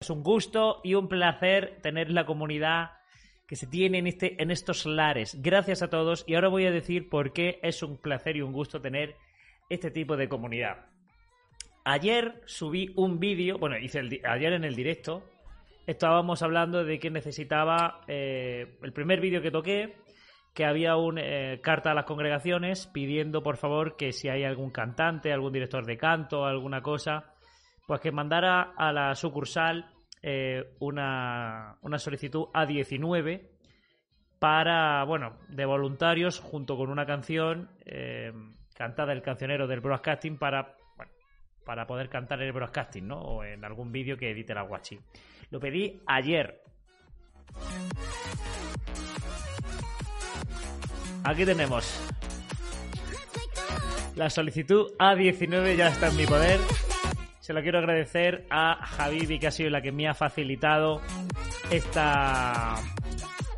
Es un gusto y un placer tener la comunidad que se tiene en, este, en estos lares. Gracias a todos y ahora voy a decir por qué es un placer y un gusto tener este tipo de comunidad. Ayer subí un vídeo, bueno, hice el, ayer en el directo, estábamos hablando de que necesitaba eh, el primer vídeo que toqué, que había una eh, carta a las congregaciones pidiendo por favor que si hay algún cantante, algún director de canto, alguna cosa, pues que mandara a la sucursal eh, una, una solicitud A19 para, bueno, de voluntarios junto con una canción eh, cantada el cancionero del broadcasting para, bueno, para poder cantar el broadcasting, ¿no? O en algún vídeo que edite la Guachi. Lo pedí ayer. Aquí tenemos. La solicitud A19 ya está en mi poder. Se lo quiero agradecer a Javi, que ha sido la que me ha facilitado esta,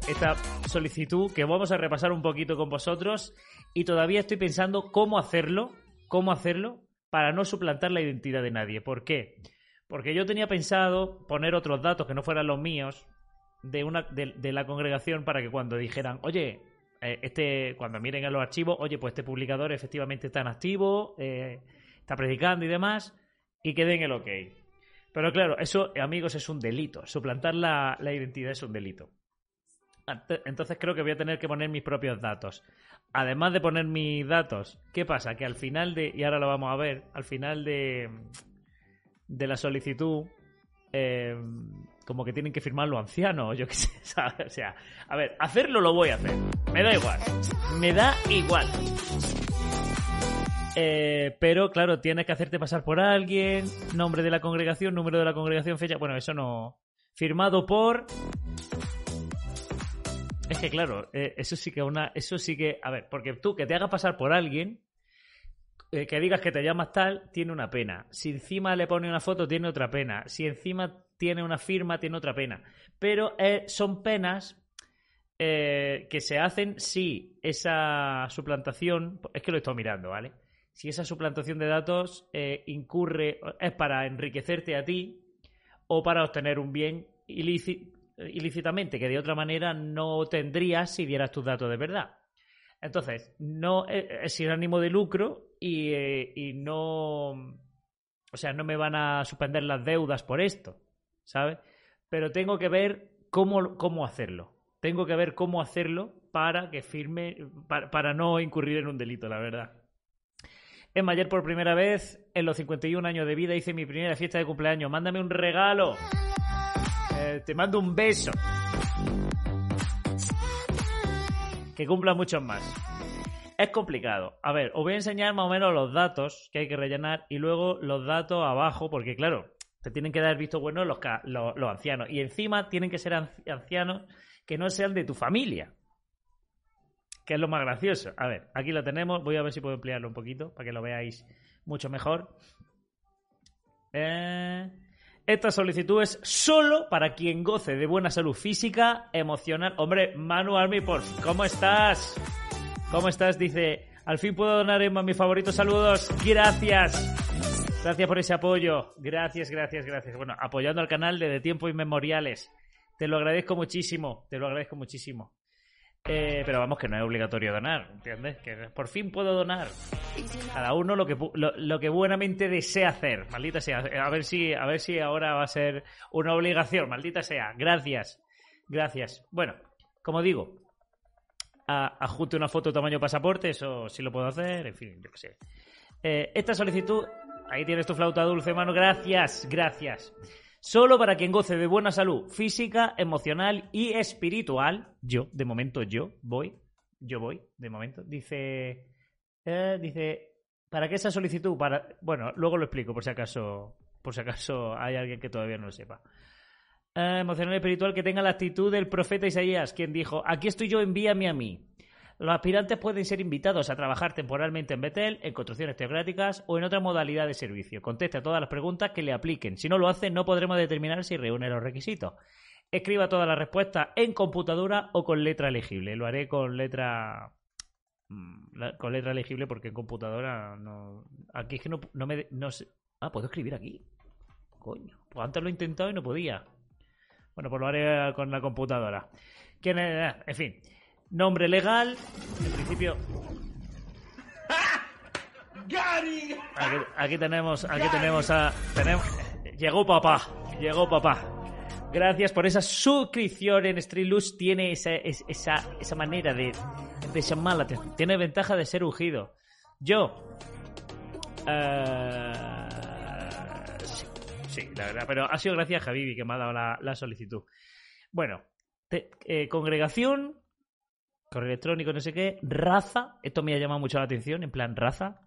esta solicitud que vamos a repasar un poquito con vosotros y todavía estoy pensando cómo hacerlo, cómo hacerlo para no suplantar la identidad de nadie. ¿Por qué? Porque yo tenía pensado poner otros datos que no fueran los míos de, una, de, la congregación para que cuando dijeran, oye, eh, este, cuando miren a los archivos, oye, pues este publicador efectivamente está en activo, eh, está predicando y demás, y que den el ok. Pero claro, eso, amigos, es un delito. Suplantar la, la identidad es un delito. Entonces creo que voy a tener que poner mis propios datos. Además de poner mis datos, ¿qué pasa? Que al final de, y ahora lo vamos a ver, al final de, de la solicitud, eh, como que tienen que firmar los ancianos, yo qué sé, ¿sabes? O sea, a ver, hacerlo lo voy a hacer. Me da igual. Me da igual. Eh, pero claro, tienes que hacerte pasar por alguien, nombre de la congregación, número de la congregación, fecha. Bueno, eso no. Firmado por. Es que claro, eh, eso sí que una. Eso sí que. A ver, porque tú que te hagas pasar por alguien, eh, que digas que te llamas tal, tiene una pena. Si encima le pone una foto, tiene otra pena. Si encima tiene una firma, tiene otra pena. Pero son penas que se hacen si esa suplantación. Es que lo estoy mirando, ¿vale? Si esa suplantación de datos eh, incurre, es para enriquecerte a ti o para obtener un bien ilícitamente que de otra manera no tendrías si dieras tus datos de verdad. Entonces, no eh, es sin ánimo de lucro y, eh, y, no. O sea, no me van a suspender las deudas por esto, ¿sabes? Pero tengo que ver cómo, cómo hacerlo. Tengo que ver cómo hacerlo para que firme, para no incurrir en un delito, la verdad. Emma, ayer por primera vez en los 51 años de vida hice mi primera fiesta de cumpleaños. Mándame un regalo. Eh, te mando un beso. Que cumpla muchos más. Es complicado. A ver, os voy a enseñar más o menos los datos que hay que rellenar y luego los datos abajo, porque claro, te tienen que dar visto bueno los, los ancianos. Y encima tienen que ser ancianos que no sean de tu familia que es lo más gracioso. A ver, aquí lo tenemos. Voy a ver si puedo ampliarlo un poquito para que lo veáis mucho mejor. Eh, esta solicitud es solo para quien goce de buena salud física, emocional. Hombre, Manu Army, por ¿cómo estás? ¿Cómo estás? Dice, al fin puedo donar en mis favoritos saludos. Gracias. Gracias por ese apoyo. Gracias, gracias, gracias. Bueno, apoyando al canal desde tiempos inmemoriales. Te lo agradezco muchísimo. Te lo agradezco muchísimo. Eh, pero vamos, que no es obligatorio donar, ¿entiendes? Que por fin puedo donar. Cada uno lo que, lo, que buenamente desea hacer, maldita sea. A ver, si, a ver si ahora va a ser una obligación, maldita sea. Gracias, gracias. Bueno, como digo, ajuste una foto tamaño pasaporte, eso sí lo puedo hacer, en fin, yo qué sé. Eh, esta solicitud, ahí tienes tu flauta dulce, mano, gracias, gracias. Solo para quien goce de buena salud física, emocional y espiritual. Yo, de momento, yo voy. Yo voy, de momento. Dice. Eh, dice. ¿Para qué esa solicitud? Para. Bueno, luego lo explico por si acaso. Por si acaso hay alguien que todavía no lo sepa. eh, emocional y espiritual que tenga la actitud del profeta Isaías, quien dijo, aquí estoy yo, envíame a mí. Los aspirantes pueden ser invitados a trabajar temporalmente en Betel, en construcciones teocráticas o en otra modalidad de servicio. Conteste a todas las preguntas que le apliquen. Si no lo hace, no podremos determinar si reúne los requisitos. Escriba todas las respuestas en computadora o con letra legible. Lo haré con letra mm, con letra legible porque en computadora no aquí es que no, no me no sé. Ah, puedo escribir aquí. Coño, pues antes lo he intentado y no podía. Bueno, pues lo haré con la computadora. ¿Quién es? En fin. Nombre legal. En principio. Aquí, aquí tenemos, aquí tenemos a. Tenemos, llegó papá. Llegó papá. Gracias por esa suscripción en Streamlux. Tiene esa, esa, esa manera de, de llamar la atención. Tiene ventaja de ser ungido. Yo. eh, sí, sí, la verdad. Pero ha sido gracias a Javibi que me ha dado la, la solicitud. Bueno, te- eh, congregación, correo electrónico, no sé qué, raza. Esto me ha llamado mucho la atención, en plan raza.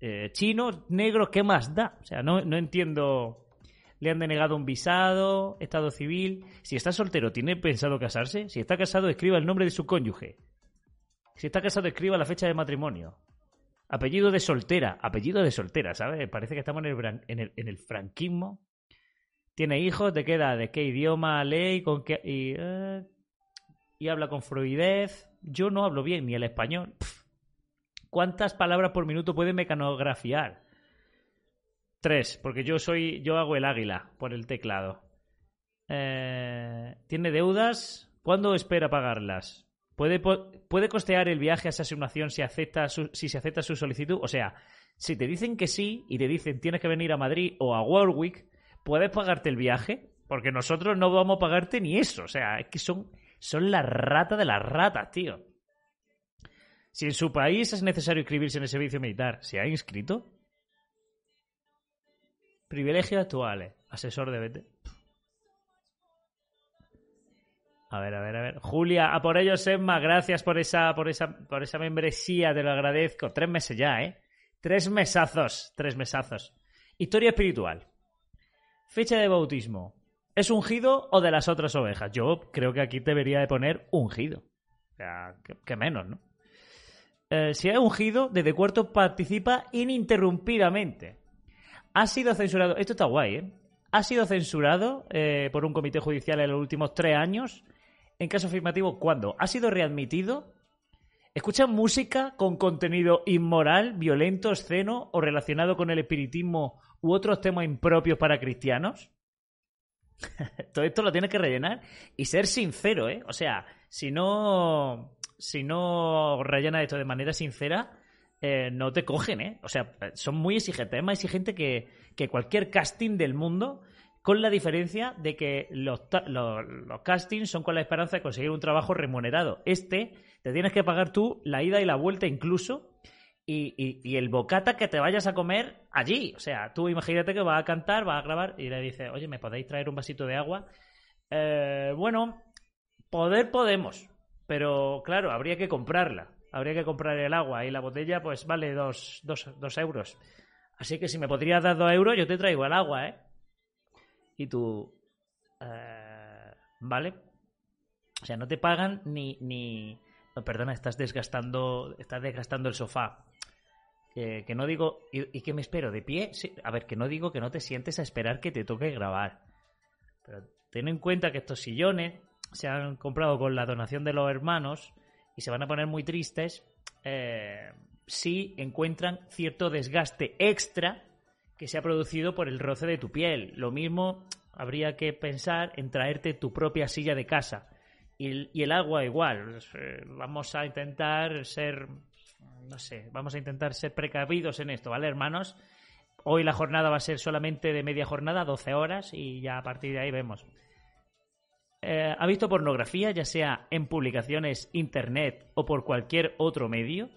Eh, chino, negro, ¿qué más da? O sea, no, no entiendo. Le han denegado un visado, estado civil. Si está soltero, ¿tiene pensado casarse? Si está casado, escriba el nombre de su cónyuge. Si está casado, escriba la fecha de matrimonio. Apellido de soltera, apellido de soltera, ¿sabes? Parece que estamos en el, en el, en el franquismo. ¿Tiene hijos? ¿De qué edad? ¿De qué idioma lee? ¿Con qué? Y, eh, y habla con fluidez. Yo no hablo bien ni el español. ¿Cuántas palabras por minuto puede mecanografiar? Tres, porque yo soy, yo hago el águila por el teclado. Eh, ¿Tiene deudas? ¿Cuándo espera pagarlas? ¿Puede, ¿Puede costear el viaje a esa asignación si, acepta su- si se acepta su solicitud? O sea, si te dicen que sí y te dicen tienes que venir a Madrid o a Warwick, ¿puedes pagarte el viaje? Porque nosotros no vamos a pagarte ni eso. O sea, es que son, son la rata de las ratas, tío. Si en su país es necesario inscribirse en el servicio militar, ¿se ha inscrito? Privilegios actuales. Asesor de BT. A ver, a ver, a ver. Julia, a por ello, Emma, gracias por esa, por esa, por esa membresía, te lo agradezco. Tres meses ya, ¿eh? Tres mesazos, tres mesazos. Historia espiritual. Fecha de bautismo. ¿Es ungido o de las otras ovejas? Yo creo que aquí debería de poner ungido. O sea, que, menos, ¿no? Eh, si es ungido, desde cuarto participa ininterrumpidamente. Ha sido censurado. Esto está guay, ¿eh? Ha sido censurado eh, por un comité judicial en los últimos tres años. En caso afirmativo, ¿cuándo? Ha sido readmitido. ¿Escucha música con contenido inmoral, violento, obsceno o relacionado con el espiritismo u otros temas impropios para cristianos? Todo esto lo tienes que rellenar y ser sincero, ¿eh? O sea, si no, si no rellenas esto de manera sincera, eh, no te cogen, ¿eh? O sea, son muy exigentes. Es más exigente que, que cualquier casting del mundo, con la diferencia de que los, los, los castings son con la esperanza de conseguir un trabajo remunerado. Este, te tienes que pagar tú la ida y la vuelta incluso. Y, y- el bocata que te vayas a comer allí. O sea, tú imagínate que vas a cantar, vas a grabar y le dices, oye, ¿me podéis traer un vasito de agua? Eh, bueno, poder podemos, pero claro, habría que comprarla. Habría que comprar el agua y la botella pues vale dos, dos, dos euros. Así que si me podrías dar dos euros, yo te traigo el agua, ¿eh? Y tú... eh, ¿Vale? O sea, no te pagan ni... ni... no, perdona, estás desgastando, estás desgastando el sofá. Que, que no digo... ¿y, y qué me espero? ¿De pie? A ver, que no digo que no te sientes a esperar que te toque grabar. Pero ten en cuenta que estos sillones se han comprado con la donación de los hermanos y se van a poner muy tristes eh, si encuentran cierto desgaste extra que se ha producido por el roce de tu piel. Lo mismo habría que pensar en traerte tu propia silla de casa. Y el, agua igual. Eh, Vamos a intentar ser, no sé, vamos a intentar ser precavidos en esto, ¿vale, hermanos? Hoy la jornada va a ser solamente de media jornada, 12 horas, y ya a partir de ahí vemos. Eh, ¿Ha visto pornografía, ya sea en publicaciones, internet o por cualquier otro medio?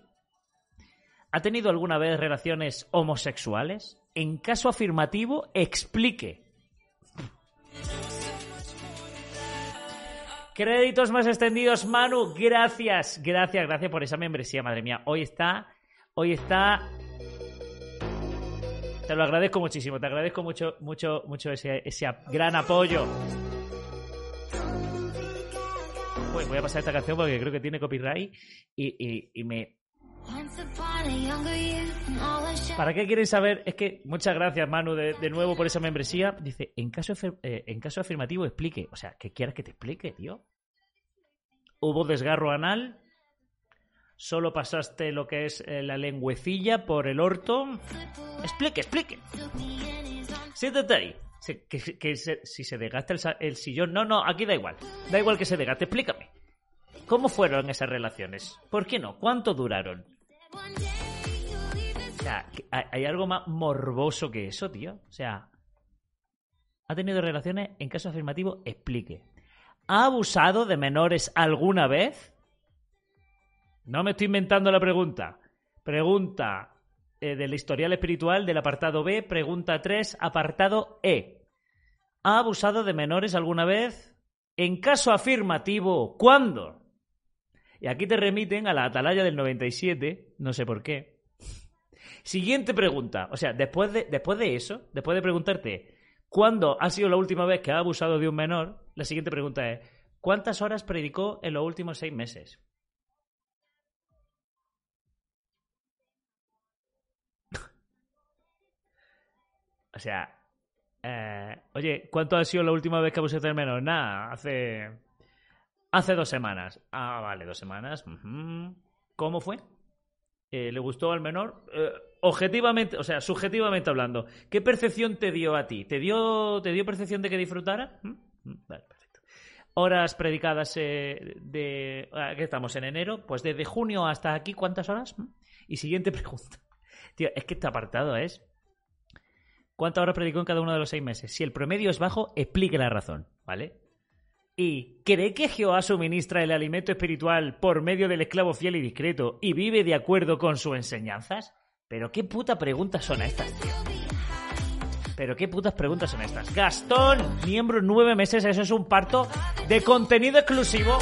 ¿Ha tenido alguna vez relaciones homosexuales? En caso afirmativo, explique. Créditos más extendidos, Manu. Gracias, gracias, gracias por esa membresía, madre mía. Hoy está, hoy está. Te lo agradezco muchísimo, te agradezco mucho, mucho, mucho ese, ese gran apoyo. Uy, voy a pasar esta canción porque creo que tiene copyright y, y, y me, ¿Para qué quieren saber? Es que muchas gracias, Manu, de, de nuevo por esa membresía. Dice, en caso, eh, en caso afirmativo, explique. O sea, ¿qué quieres que te explique, tío? ¿Hubo desgarro anal? ¿Solo pasaste lo que es eh, la lengüecilla por el orto? Explique, explique. Siéntate ahí. que, si se desgasta el, el sillón. No, no, aquí da igual. Da igual que se desgaste. Explícame. ¿Cómo fueron esas relaciones? ¿Por qué no? ¿Cuánto duraron? O sea, hay algo más morboso que eso, tío. O sea, ¿ha tenido relaciones? En caso afirmativo, explique. ¿Ha abusado de menores alguna vez? No me estoy inventando la pregunta. Pregunta eh, del historial espiritual del apartado B, pregunta 3, apartado E. ¿Ha abusado de menores alguna vez? En caso afirmativo, ¿cuándo? Y aquí te remiten a la atalaya del 97, no sé por qué. Siguiente pregunta. O sea, después de, después de eso, después de preguntarte cuándo ha sido la última vez que ha abusado de un menor, la siguiente pregunta es, ¿cuántas horas predicó en los últimos seis meses? o sea, eh, oye, ¿cuánto ha sido la última vez que abusaste del menor? Nada, hace Hace dos semanas. Ah, vale, dos semanas. ¿Cómo fue? Eh, ¿Le gustó al menor? Eh, objetivamente, o sea, subjetivamente hablando, ¿qué percepción te dio a ti? ¿Te dio, te dio percepción de que disfrutara? ¿Mm? ¿Mm? Vale, perfecto. Horas predicadas eh, de... ¿Qué estamos? ¿En enero? Pues desde junio hasta aquí, ¿cuántas horas? ¿Mm? Y siguiente pregunta. Tío, es que este apartado es... ¿Cuántas horas predicó en cada uno de los seis meses? Si el promedio es bajo, explique la razón, ¿vale? ¿Y cree que Jehová suministra el alimento espiritual por medio del esclavo fiel y discreto y vive de acuerdo con sus enseñanzas? Pero qué puta preguntas son estas. Pero qué putas preguntas son estas. Gastón, miembro nueve meses, eso es un parto de contenido exclusivo.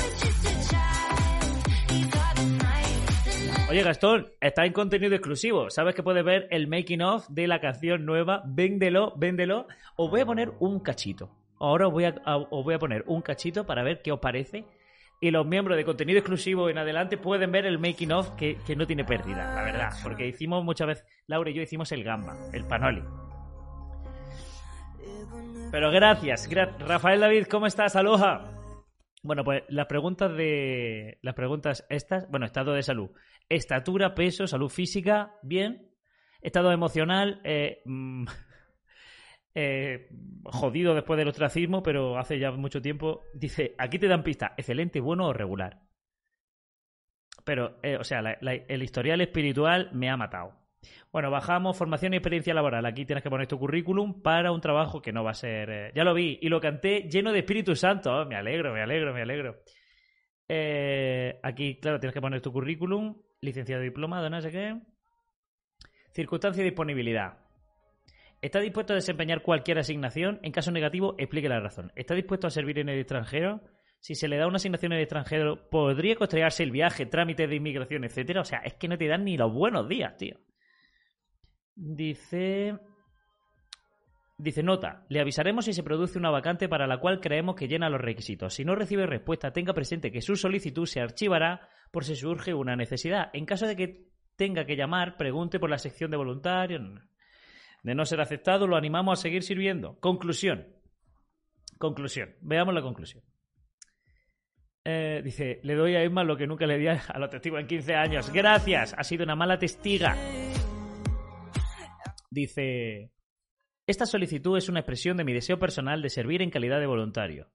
Oye, Gastón, está en contenido exclusivo. ¿Sabes que puedes ver el making of de la canción nueva? Véndelo, véndelo. Os voy a poner un cachito. Ahora os voy, a, os voy a poner un cachito para ver qué os parece. Y los miembros de contenido exclusivo en adelante pueden ver el making of que, no tiene pérdida, la verdad. Porque hicimos muchas veces, Laura y yo hicimos el gamba, el panoli. Pero gracias, Rafael David, ¿cómo estás? Aloha. Bueno, pues las preguntas de. Las preguntas estas. Bueno, estado de salud. Estatura, peso, salud física, bien. Estado emocional, eh, mm, eh, jodido después del ostracismo, pero hace ya mucho tiempo, dice, aquí te dan pista, excelente, bueno o regular. Pero, eh, o sea, el historial espiritual me ha matado. Bueno, bajamos formación y experiencia laboral. Aquí tienes que poner tu currículum para un trabajo que no va a ser... Eh, ya lo vi y lo canté lleno de Espíritu Santo. Oh, me alegro, me alegro, me alegro. aquí, claro, tienes que poner tu currículum, licenciado diplomado, no sé qué. Circunstancia y disponibilidad. ¿Está dispuesto a desempeñar cualquier asignación? En caso negativo, explique la razón. ¿Está dispuesto a servir en el extranjero? Si se le da una asignación en el extranjero, ¿podría costearse el viaje, trámites de inmigración, etcétera? O sea, es que no te dan ni los buenos días, tío. Dice. Dice, nota, le avisaremos si se produce una vacante para la cual creemos que llena los requisitos. Si no recibe respuesta, tenga presente que su solicitud se archivará por si surge una necesidad. En caso de que tenga que llamar, pregunte por la sección de voluntarios. De no ser aceptado, lo animamos a seguir sirviendo. Conclusión. Conclusión. Veamos la conclusión. Eh, dice, le doy a Emma lo que nunca le di a los testigos en 15 años. Gracias, ha sido una mala testiga. Dice, esta solicitud es una expresión de mi deseo personal de servir en calidad de voluntario.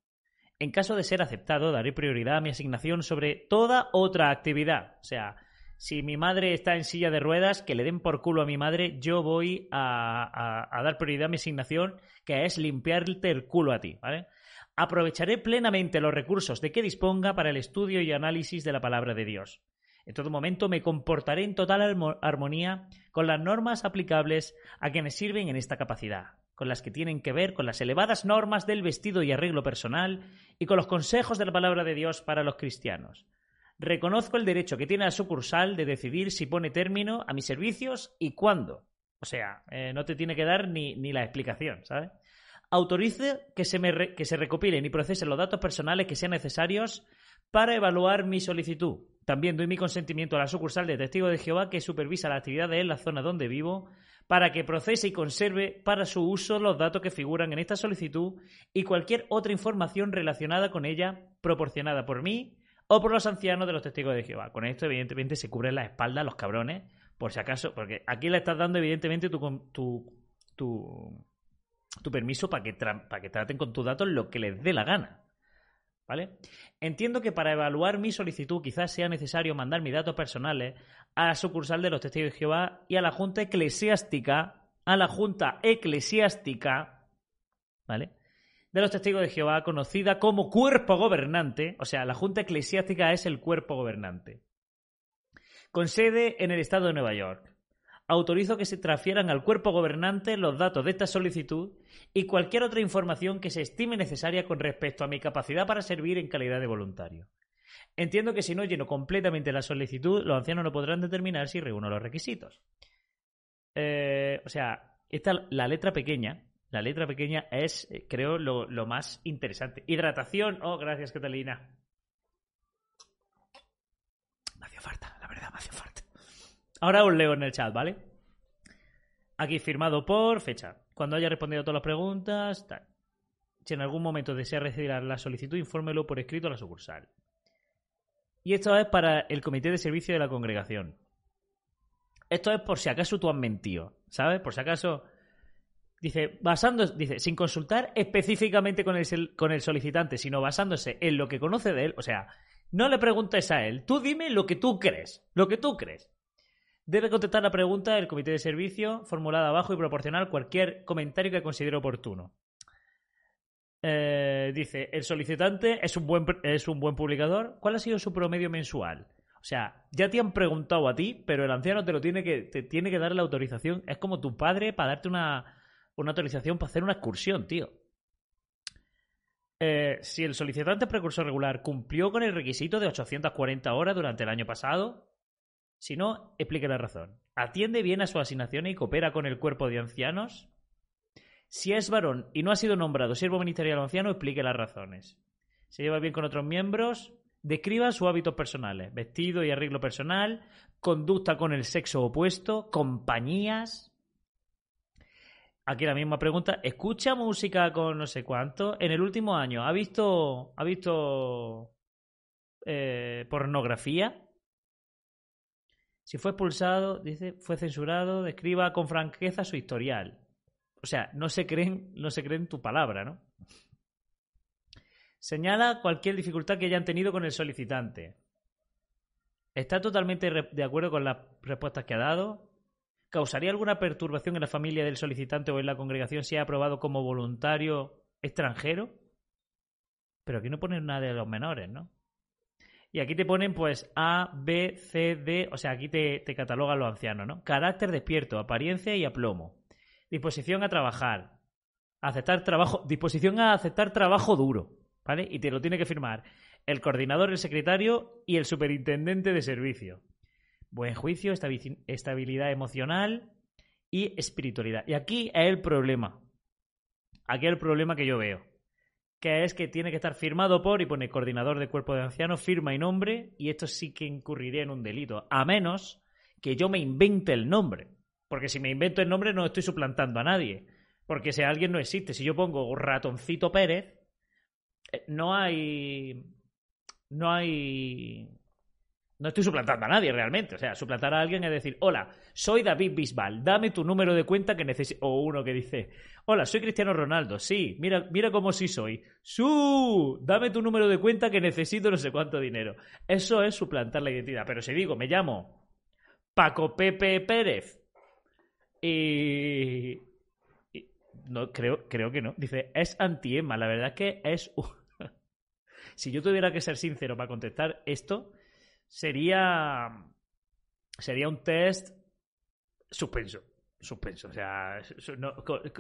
En caso de ser aceptado, daré prioridad a mi asignación sobre toda otra actividad. O sea, si mi madre está en silla de ruedas, que le den por culo a mi madre, yo voy a, dar prioridad a mi asignación, que es limpiarte el culo a ti, ¿vale? Aprovecharé plenamente los recursos de que disponga para el estudio y análisis de la palabra de Dios. En todo momento me comportaré en total armonía con las normas aplicables a quienes sirven en esta capacidad, con las que tienen que ver con las elevadas normas del vestido y arreglo personal y con los consejos de la palabra de Dios para los cristianos Reconozco el derecho que tiene la sucursal de decidir si pone término a mis servicios y cuándo. O sea, eh, no te tiene que dar ni, ni la explicación, ¿sabes? Autorice que se, me que se recopilen y procesen los datos personales que sean necesarios para evaluar mi solicitud. También doy mi consentimiento a la sucursal de Testigo de Jehová que supervisa las actividades en la zona donde vivo para que procese y conserve para su uso los datos que figuran en esta solicitud y cualquier otra información relacionada con ella proporcionada por mí o por los ancianos de los testigos de Jehová. Con esto, evidentemente, se cubren la espalda los cabrones, por si acaso, porque aquí le estás dando, evidentemente, tu, tu, tu, tu permiso para que, para que traten con tus datos lo que les dé la gana. ¿Vale? Entiendo que para evaluar mi solicitud quizás sea necesario mandar mis datos personales a la sucursal de los testigos de Jehová y a la Junta Eclesiástica, a la Junta Eclesiástica, ¿vale? De los testigos de Jehová, conocida como cuerpo gobernante, o sea, la Junta Eclesiástica es el cuerpo gobernante, con sede en el estado de Nueva York autorizo que se transfieran al cuerpo gobernante los datos de esta solicitud y cualquier otra información que se estime necesaria con respecto a mi capacidad para servir en calidad de voluntario. Entiendo que si no lleno completamente la solicitud, los ancianos no podrán determinar si reúno los requisitos. Eh, o sea, esta, la letra pequeña, la letra pequeña es, eh, creo, lo, más interesante. Hidratación. Oh, gracias, Catalina. Me hacía falta, la verdad, me hacía falta. Ahora os leo en el chat, ¿vale? Aquí firmado por fecha. Cuando haya respondido a todas las preguntas, tal. Si en algún momento desea recibir la solicitud, infórmelo por escrito a la sucursal. Y esto es para el comité de servicio de la congregación. Esto es por si acaso tú has mentido, ¿sabes? Por si acaso. Dice, basando, dice, sin consultar específicamente con el, con el solicitante, sino basándose en lo que conoce de él. O sea, no le preguntes a él, tú dime lo que tú crees, lo que tú crees. Debe contestar la pregunta del comité de servicio formulada abajo y proporcionar cualquier comentario que considere oportuno. Eh, dice, el solicitante es un, buen, es un buen publicador. ¿Cuál ha sido su promedio mensual? O sea, ya te han preguntado a ti, pero el anciano te lo tiene que, te tiene que dar la autorización. Es como tu padre para darte una, una autorización para hacer una excursión, tío. Eh, si el solicitante precursor regular cumplió con el requisito de 840 horas durante el año pasado, si no, explique la razón. ¿Atiende bien a su asignación y coopera con el cuerpo de ancianos? Si es varón y no ha sido nombrado siervo ministerial anciano, explique las razones. ¿Se lleva bien con otros miembros? Describa sus hábitos personales, vestido y arreglo personal, conducta con el sexo opuesto, compañías. Aquí la misma pregunta. ¿Escucha música con no sé cuánto? En el último año, ¿ha visto, ha visto eh, pornografía? Si fue expulsado, dice, fue censurado, describa con franqueza su historial. O sea, no se creen, no se creen tu palabra, ¿no? Señala cualquier dificultad que hayan tenido con el solicitante. ¿Está totalmente de acuerdo con las respuestas que ha dado? ¿Causaría alguna perturbación en la familia del solicitante o en la congregación si ha aprobado como voluntario extranjero? Pero aquí no ponen nada de los menores, ¿no? Y aquí te ponen pues A, B, C, D, o sea, aquí te, catalogan los ancianos, ¿no? Carácter despierto, apariencia y aplomo. Disposición a trabajar. Aceptar trabajo, disposición a aceptar trabajo duro, ¿vale? Y te lo tiene que firmar el coordinador, el secretario y el superintendente de servicio. Buen juicio, estabilidad emocional y espiritualidad. Y aquí es el problema. Aquí es el problema que yo veo que es que tiene que estar firmado por y pone coordinador de cuerpo de ancianos, firma y nombre, y esto sí que incurriría en un delito, a menos que yo me invente el nombre. Porque si me invento el nombre no estoy suplantando a nadie. Porque si alguien no existe, si yo pongo ratoncito Pérez, eh, no hay. No hay. No estoy suplantando a nadie realmente. O sea, suplantar a alguien es decir, hola, soy David Bisbal, dame tu número de cuenta que necesito. O uno que dice, hola, soy Cristiano Ronaldo, sí, mira, mira cómo sí soy. ¡Su! Dame tu número de cuenta que necesito no sé cuánto dinero. Eso es suplantar la identidad. Pero si digo, me llamo Paco Pepe Pérez y. no, creo, creo que no. Dice, es anti-EMA. La verdad es que es. si yo tuviera que ser sincero para contestar esto sería, sería un test suspenso. Suspenso, o sea,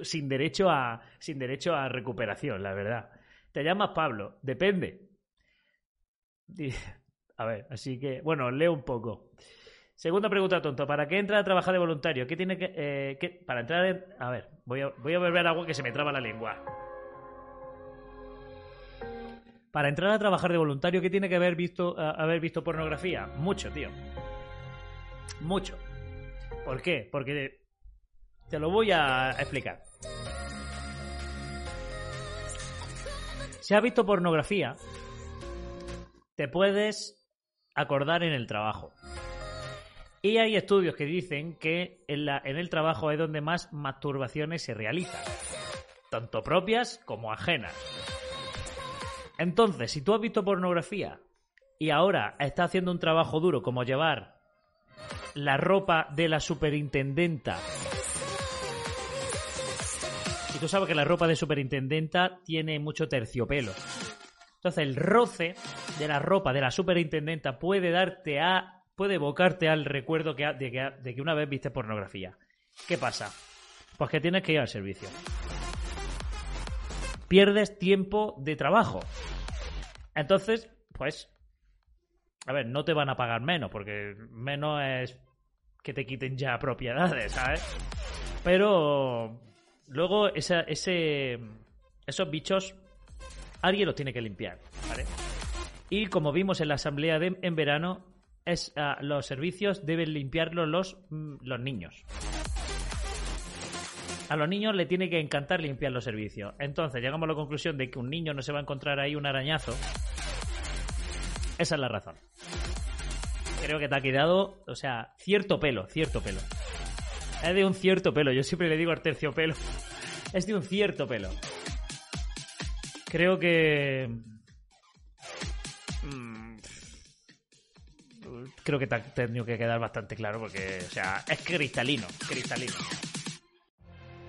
sin, derecho a, sin derecho a recuperación, la verdad. ¿Te llamas Pablo? Depende. A ver, así que, bueno, leo un poco. Segunda pregunta, tonto. ¿Para qué entra a trabajar de voluntario? ¿Qué tiene que...? eh, para entrar en... A ver, voy a, voy a beber agua que se me traba la lengua. Para entrar a trabajar de voluntario, ¿qué tiene que haber visto, haber visto pornografía? Mucho, tío. Mucho. ¿Por qué? Porque te lo voy a explicar. Si has visto pornografía, te puedes acordar en el trabajo. Y hay estudios que dicen que en, en el trabajo es donde más masturbaciones se realizan, tanto propias como ajenas. Entonces, si tú has visto pornografía y ahora estás haciendo un trabajo duro como llevar la ropa de la superintendenta, y tú sabes que la ropa de superintendenta tiene mucho terciopelo. Entonces el roce de la ropa de la superintendenta puede darte a. puede evocarte al recuerdo que ha- de, que, de que una vez viste pornografía. ¿Qué pasa? Pues que tienes que ir al servicio. Pierdes tiempo de trabajo. Entonces, pues. A ver, no te van a pagar menos, porque menos es que te quiten ya propiedades, ¿sabes? Pero luego esa- ese, esos bichos alguien los tiene que limpiar, ¿vale? Y como vimos en la asamblea de, en verano, es, ah, los servicios deben limpiarlos los, mm, los niños. A los niños le tiene que encantar limpiar los servicios. Entonces llegamos a la conclusión de que un niño no se va a encontrar ahí un arañazo. Esa es la razón. Creo que te ha quedado, o sea, cierto pelo, cierto pelo. Es de un cierto pelo, yo siempre le digo al terciopelo. Es de un cierto pelo. Creo que. mm, Creo que te ha tenido que quedar bastante claro porque, o sea, es cristalino, cristalino.